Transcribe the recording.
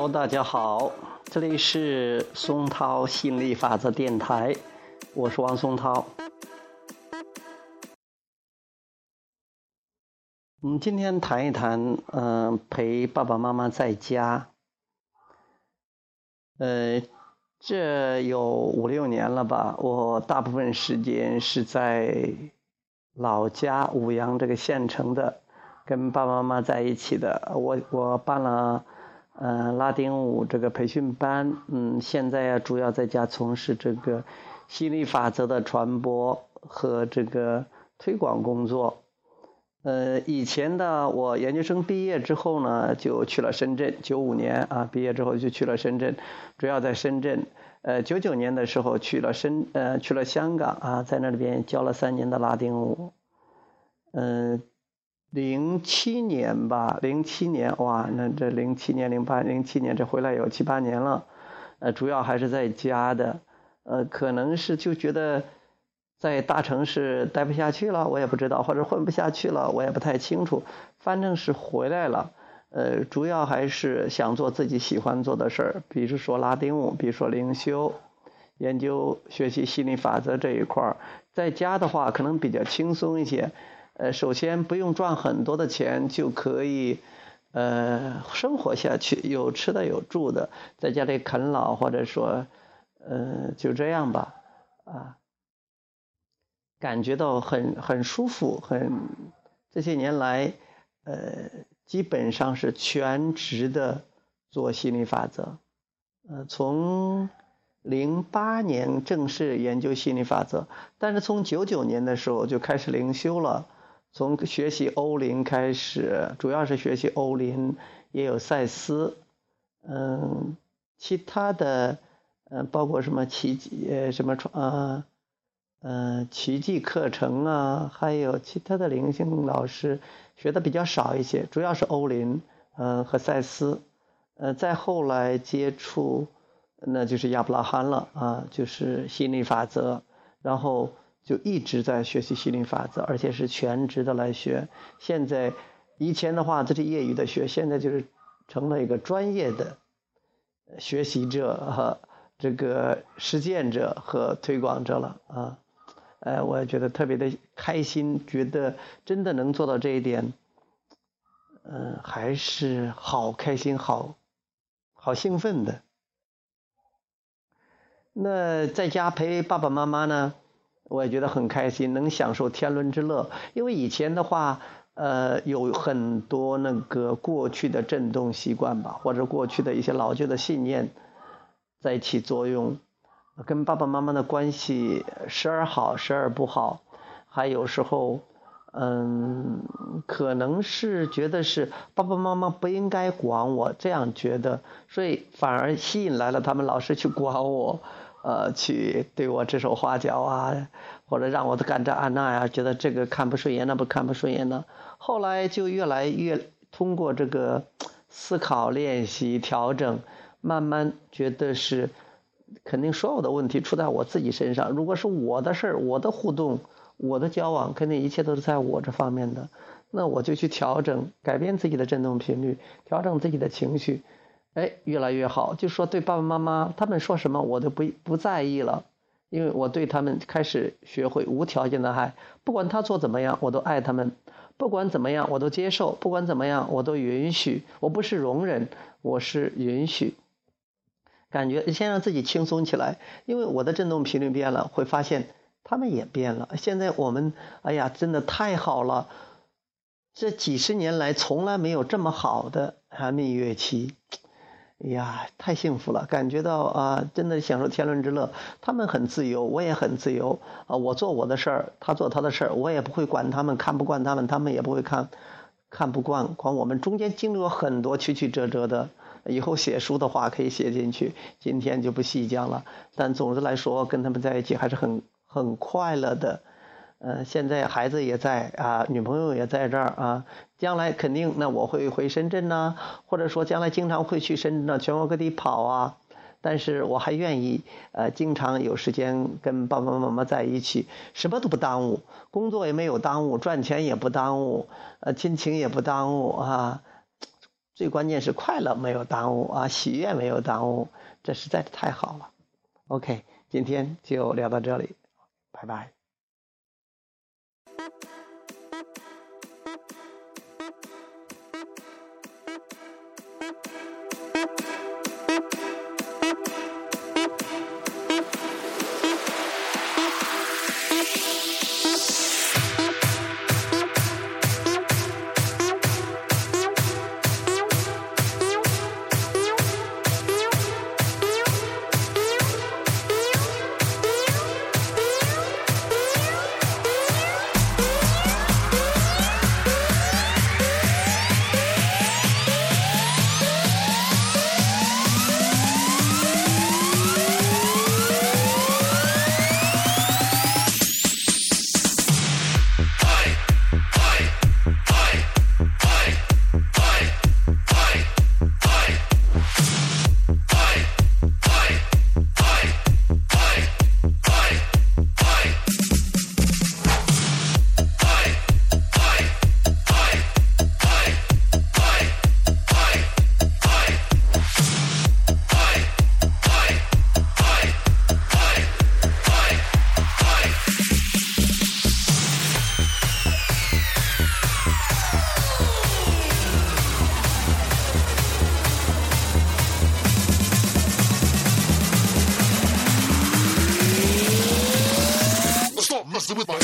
Hello，大家好，这里是松涛心理法则电台，我是王松涛。我们，今天谈一谈，嗯，陪爸爸妈妈在家。呃，这有五六年了吧，我大部分时间是在老家舞阳这个县城的，跟爸爸妈妈在一起的。我我办了。呃，拉丁舞这个培训班，嗯，现在啊主要在家从事这个心理法则的传播和这个推广工作。呃，以前的我研究生毕业之后呢，就去了深圳，九五年啊毕业之后就去了深圳，主要在深圳。呃，九九年的时候去了深呃去了香港啊，在那里边教了三年的拉丁舞。嗯。零七年吧，零七年哇，那这零七年、零八、零七年这回来有七八年了，呃，主要还是在家的，呃，可能是就觉得在大城市待不下去了，我也不知道，或者混不下去了，我也不太清楚，反正是回来了，呃，主要还是想做自己喜欢做的事儿，比如说拉丁舞，比如说灵修，研究学习心理法则这一块儿，在家的话可能比较轻松一些。呃，首先不用赚很多的钱就可以，呃，生活下去，有吃的有住的，在家里啃老或者说，呃，就这样吧，啊，感觉到很很舒服，很这些年来，呃，基本上是全职的做心理法则，呃，从零八年正式研究心理法则，但是从九九年的时候就开始灵修了。从学习欧林开始，主要是学习欧林，也有赛斯，嗯，其他的，嗯，包括什么奇迹，呃，什么创，啊，嗯，奇迹课程啊，还有其他的灵性老师学的比较少一些，主要是欧林，嗯，和赛斯，呃，再后来接触，那就是亚伯拉罕了，啊，就是心理法则，然后。就一直在学习心灵法则，而且是全职的来学。现在以前的话，这是业余的学，现在就是成了一个专业的学习者和这个实践者和推广者了啊！哎，我也觉得特别的开心，觉得真的能做到这一点，嗯，还是好开心、好好兴奋的。那在家陪爸爸妈妈呢？我也觉得很开心，能享受天伦之乐。因为以前的话，呃，有很多那个过去的震动习惯吧，或者过去的一些老旧的信念在起作用，跟爸爸妈妈的关系时而好，时而不好。还有时候，嗯，可能是觉得是爸爸妈妈不应该管我，这样觉得，所以反而吸引来了他们老是去管我。呃，去对我指手画脚啊，或者让我干这按那呀，觉得这个看不顺眼，那不看不顺眼呢。后来就越来越通过这个思考、练习、调整，慢慢觉得是肯定所有的问题出在我自己身上。如果是我的事儿、我的互动、我的交往，肯定一切都是在我这方面的。那我就去调整、改变自己的振动频率，调整自己的情绪。哎，越来越好，就说对爸爸妈妈他们说什么我都不不在意了，因为我对他们开始学会无条件的爱，不管他做怎么样，我都爱他们；不管怎么样，我都接受；不管怎么样，我都允许。我不是容忍，我是允许。感觉先让自己轻松起来，因为我的振动频率变了，会发现他们也变了。现在我们，哎呀，真的太好了，这几十年来从来没有这么好的啊蜜月期。哎呀，太幸福了，感觉到啊，真的享受天伦之乐。他们很自由，我也很自由啊。我做我的事儿，他做他的事儿，我也不会管他们，看不惯他们，他们也不会看，看不惯管我们。中间经历过很多曲曲折折的，以后写书的话可以写进去，今天就不细讲了。但总之来说，跟他们在一起还是很很快乐的。呃，现在孩子也在啊，女朋友也在这儿啊，将来肯定那我会回深圳呢，或者说将来经常会去深圳，全国各地跑啊。但是我还愿意呃，经常有时间跟爸爸妈妈在一起，什么都不耽误，工作也没有耽误，赚钱也不耽误，呃，亲情也不耽误啊，最关键是快乐没有耽误啊，喜悦没有耽误，这实在是太好了。OK，今天就聊到这里，拜拜。with my